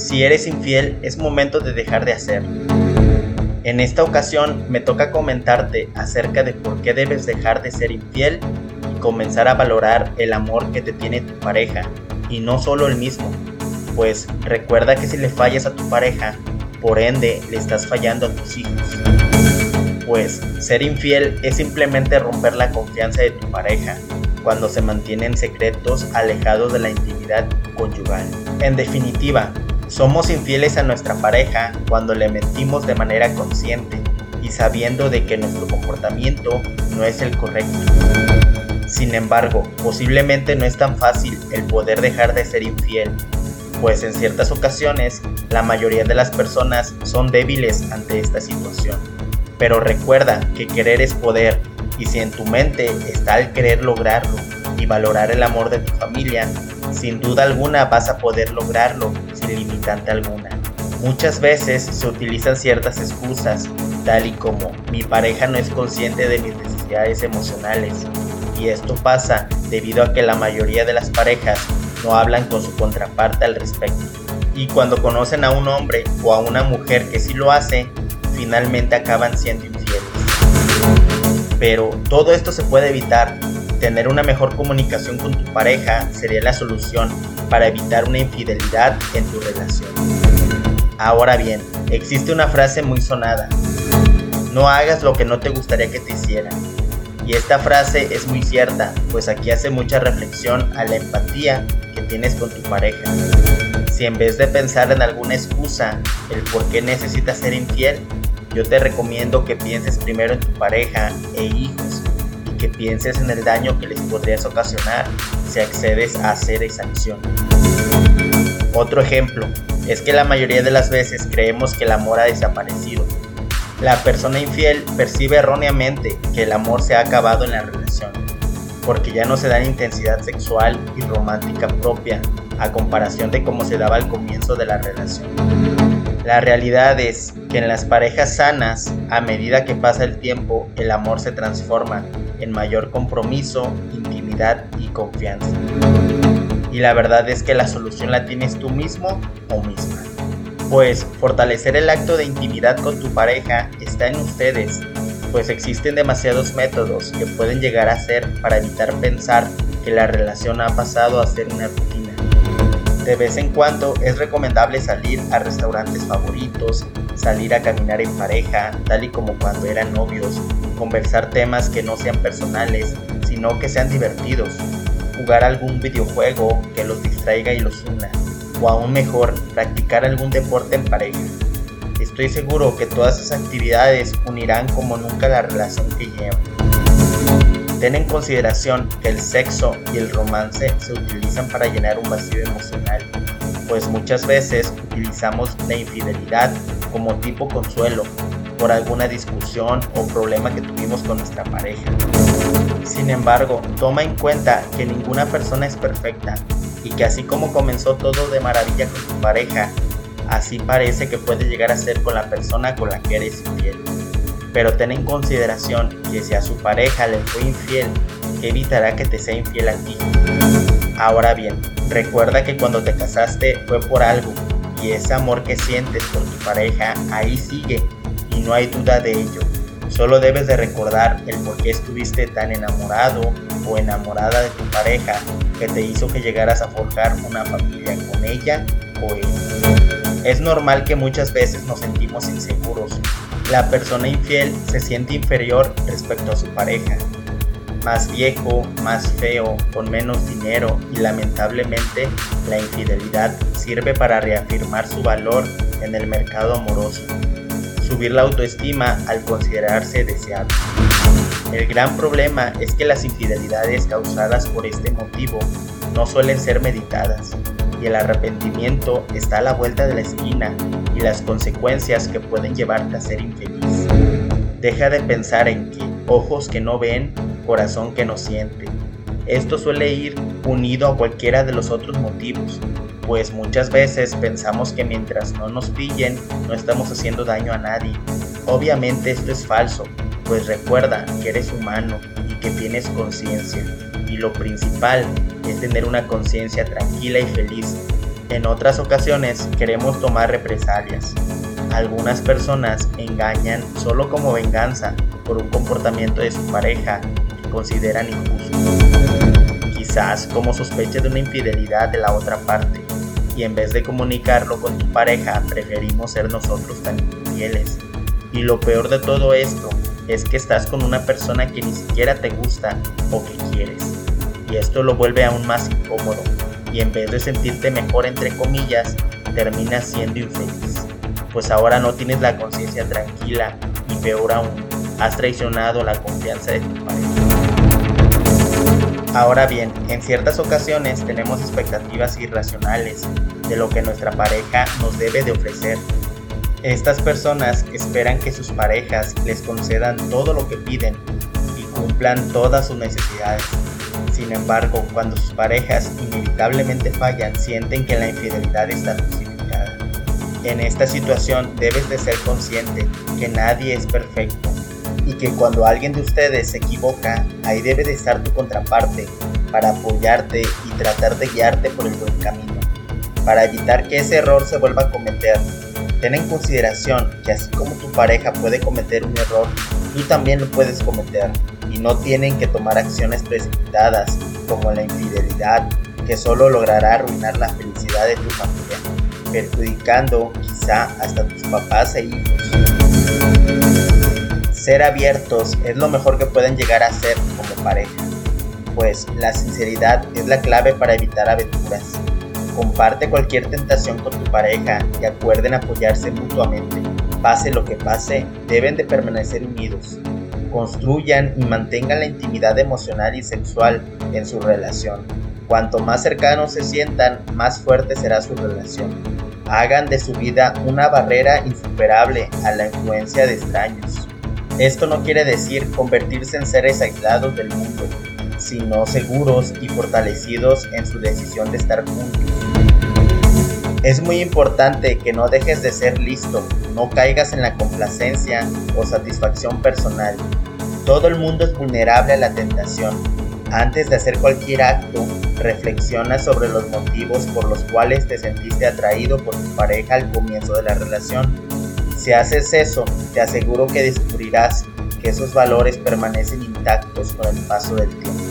si eres infiel es momento de dejar de hacerlo. En esta ocasión me toca comentarte acerca de por qué debes dejar de ser infiel y comenzar a valorar el amor que te tiene tu pareja y no solo el mismo. Pues recuerda que si le fallas a tu pareja, por ende le estás fallando a tus hijos. Pues ser infiel es simplemente romper la confianza de tu pareja cuando se mantienen secretos alejados de la intimidad conyugal. En definitiva, somos infieles a nuestra pareja cuando le mentimos de manera consciente y sabiendo de que nuestro comportamiento no es el correcto. Sin embargo, posiblemente no es tan fácil el poder dejar de ser infiel, pues en ciertas ocasiones la mayoría de las personas son débiles ante esta situación. Pero recuerda que querer es poder y si en tu mente está el querer lograrlo y valorar el amor de tu familia, sin duda alguna vas a poder lograrlo limitante alguna. Muchas veces se utilizan ciertas excusas, tal y como mi pareja no es consciente de mis necesidades emocionales, y esto pasa debido a que la mayoría de las parejas no hablan con su contraparte al respecto. Y cuando conocen a un hombre o a una mujer que sí lo hace, finalmente acaban siendo infieles. Pero todo esto se puede evitar. Tener una mejor comunicación con tu pareja sería la solución para evitar una infidelidad en tu relación. Ahora bien, existe una frase muy sonada. No hagas lo que no te gustaría que te hicieran. Y esta frase es muy cierta, pues aquí hace mucha reflexión a la empatía que tienes con tu pareja. Si en vez de pensar en alguna excusa, el por qué necesitas ser infiel, yo te recomiendo que pienses primero en tu pareja e hijos que pienses en el daño que les podrías ocasionar si accedes a hacer esa acción. Otro ejemplo es que la mayoría de las veces creemos que el amor ha desaparecido. La persona infiel percibe erróneamente que el amor se ha acabado en la relación, porque ya no se da intensidad sexual y romántica propia a comparación de cómo se daba al comienzo de la relación. La realidad es que en las parejas sanas, a medida que pasa el tiempo, el amor se transforma en mayor compromiso, intimidad y confianza. Y la verdad es que la solución la tienes tú mismo o misma. Pues fortalecer el acto de intimidad con tu pareja está en ustedes, pues existen demasiados métodos que pueden llegar a ser para evitar pensar que la relación ha pasado a ser una rutina de vez en cuando es recomendable salir a restaurantes favoritos, salir a caminar en pareja, tal y como cuando eran novios, conversar temas que no sean personales, sino que sean divertidos, jugar algún videojuego que los distraiga y los una, o aún mejor, practicar algún deporte en pareja. Estoy seguro que todas esas actividades unirán como nunca la relación que llevan. Ten en consideración que el sexo y el romance se utilizan para llenar un vacío emocional, pues muchas veces utilizamos la infidelidad como tipo consuelo por alguna discusión o problema que tuvimos con nuestra pareja. Sin embargo, toma en cuenta que ninguna persona es perfecta y que así como comenzó todo de maravilla con tu pareja, así parece que puede llegar a ser con la persona con la que eres infiel pero ten en consideración que si a su pareja le fue infiel, evitará que te sea infiel a ti. Ahora bien, recuerda que cuando te casaste fue por algo y ese amor que sientes por tu pareja ahí sigue y no hay duda de ello. Solo debes de recordar el por qué estuviste tan enamorado o enamorada de tu pareja que te hizo que llegaras a forjar una familia con ella o él. Es normal que muchas veces nos sentimos inseguros la persona infiel se siente inferior respecto a su pareja, más viejo, más feo, con menos dinero y lamentablemente la infidelidad sirve para reafirmar su valor en el mercado amoroso, subir la autoestima al considerarse deseado. El gran problema es que las infidelidades causadas por este motivo no suelen ser meditadas y el arrepentimiento está a la vuelta de la esquina y las consecuencias que pueden llevarte a ser infeliz. Deja de pensar en que ojos que no ven, corazón que no siente. Esto suele ir unido a cualquiera de los otros motivos, pues muchas veces pensamos que mientras no nos pillen no estamos haciendo daño a nadie. Obviamente esto es falso, pues recuerda que eres humano y que tienes conciencia y lo principal es tener una conciencia tranquila y feliz, En otras ocasiones queremos tomar represalias. Algunas personas engañan solo como venganza por un comportamiento de su pareja que consideran injusto. Quizás como sospecha de una infidelidad de la otra parte y en vez de comunicarlo con tu pareja preferimos ser nosotros tan infieles. Y lo peor de todo esto es que estás con una persona que ni siquiera te gusta o que quieres. Y esto lo vuelve aún más incómodo y en vez de sentirte mejor entre comillas, terminas siendo infeliz. Pues ahora no tienes la conciencia tranquila y peor aún, has traicionado la confianza de tu. Ahora bien, en ciertas ocasiones tenemos expectativas irracionales de lo que nuestra pareja nos debe de ofrecer. Estas personas esperan que sus parejas les concedan todo lo que piden y cumplan todas sus necesidades sin embargo, cuando sus parejas inevitablemente fallan, sienten que la infidelidad está justificada. En esta situación debes de ser consciente que nadie es perfecto y que cuando alguien de ustedes se equivoca, ahí debe de estar tu contraparte para apoyarte y tratar de guiarte por el buen camino, para evitar que ese error se vuelva a cometer. Ten en consideración que así como tu pareja puede cometer un error, tú también lo puedes cometer y no tienen que tomar acciones precipitadas como la infidelidad que solo logrará arruinar la felicidad de tu familia, perjudicando quizá hasta tus papás e hijos. Ser abiertos es lo mejor que pueden llegar a ser como pareja, pues la sinceridad es la clave para evitar aventuras. Comparte cualquier tentación con tu pareja y acuerden apoyarse mutuamente. Pase lo que pase, deben de permanecer unidos construyan y mantengan la intimidad emocional y sexual en su relación. Cuanto más cercanos se sientan, más fuerte será su relación. Hagan de su vida una barrera insuperable a la influencia de extraños. Esto no quiere decir convertirse en seres aislados del mundo, sino seguros y fortalecidos en su decisión de estar juntos. Es muy importante que no dejes de ser listo, no caigas en la complacencia o satisfacción personal. Todo el mundo es vulnerable a la tentación. Antes de hacer cualquier acto, reflexiona sobre los motivos por los cuales te sentiste atraído por tu pareja al comienzo de la relación. Si haces eso, te aseguro que descubrirás que esos valores permanecen intactos con el paso del tiempo.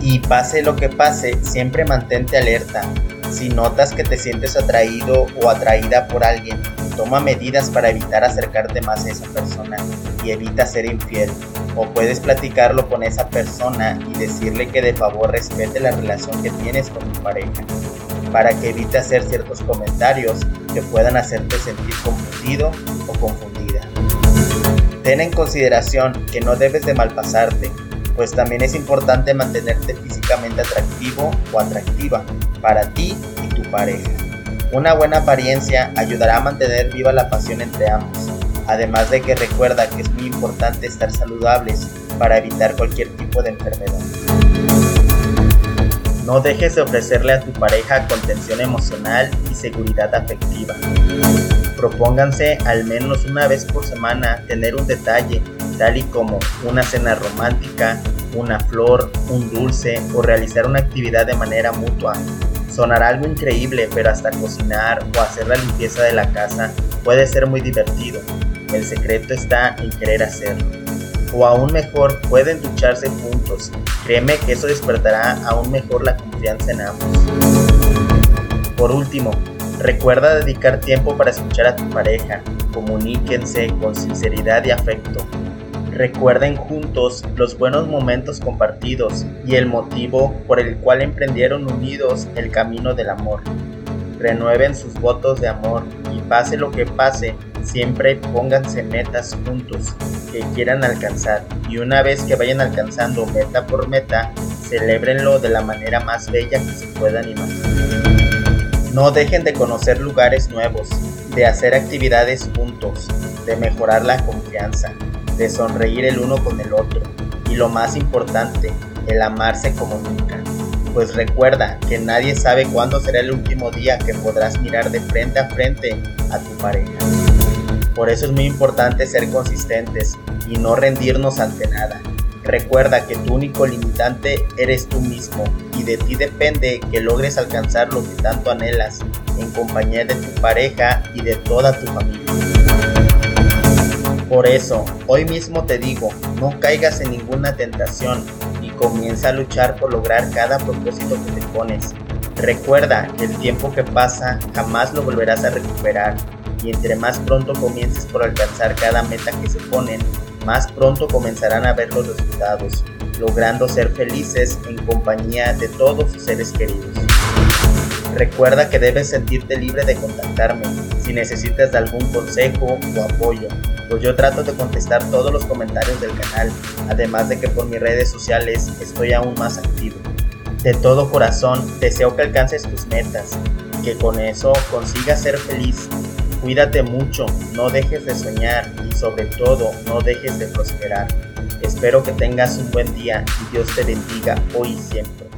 Y pase lo que pase, siempre mantente alerta, si notas que te sientes atraído o atraída por alguien, toma medidas para evitar acercarte más a esa persona y evita ser infiel. O puedes platicarlo con esa persona y decirle que de favor respete la relación que tienes con tu pareja, para que evite hacer ciertos comentarios que puedan hacerte sentir confundido o confundida. Ten en consideración que no debes de malpasarte, pues también es importante mantenerte físicamente atractivo o atractiva para ti y tu pareja. Una buena apariencia ayudará a mantener viva la pasión entre ambos, además de que recuerda que es muy importante estar saludables para evitar cualquier tipo de enfermedad. No dejes de ofrecerle a tu pareja contención emocional y seguridad afectiva. Propónganse al menos una vez por semana tener un detalle, tal y como una cena romántica, una flor, un dulce o realizar una actividad de manera mutua Sonará algo increíble, pero hasta cocinar o hacer la limpieza de la casa puede ser muy divertido. El secreto está en querer hacerlo. O aún mejor, pueden ducharse juntos. Créeme que eso despertará aún mejor la confianza en ambos. Por último, recuerda dedicar tiempo para escuchar a tu pareja. Comuníquense con sinceridad y afecto. Recuerden juntos los buenos momentos compartidos y el motivo por el cual emprendieron unidos el camino del amor. Renueven sus votos de amor y pase lo que pase, siempre pónganse metas juntos que quieran alcanzar y una vez que vayan alcanzando meta por meta, celébrenlo de la manera más bella que se puedan imaginar. No dejen de conocer lugares nuevos, de hacer actividades juntos, de mejorar la confianza, de sonreír el uno con el otro y lo más importante, el amarse como nunca. Pues recuerda que nadie sabe cuándo será el último día que podrás mirar de frente a frente a tu pareja. Por eso es muy importante ser consistentes y no rendirnos ante nada. Recuerda que tu único limitante eres tú mismo y de ti depende que logres alcanzar lo que tanto anhelas en compañía de tu pareja y de toda tu familia. Por eso, hoy mismo te digo, no caigas en ninguna tentación comienza a luchar por lograr cada propósito que te pones. Recuerda que el tiempo que pasa jamás lo volverás a recuperar y entre más pronto comiences por alcanzar cada meta que se ponen, más pronto comenzarán a ver los resultados, logrando ser felices en compañía de todos sus seres queridos. Recuerda que debes sentirte libre de contactarme si necesitas algún consejo o apoyo, pues yo trato de contestar todos los comentarios del canal, además de que por mis redes sociales estoy aún más activo. De todo corazón deseo que alcances tus metas que con eso consigas ser feliz Cuídate mucho, no dejes de soñar y sobre todo no dejes de prosperar. Espero que tengas un buen día y Dios te bendiga hoy y siempre.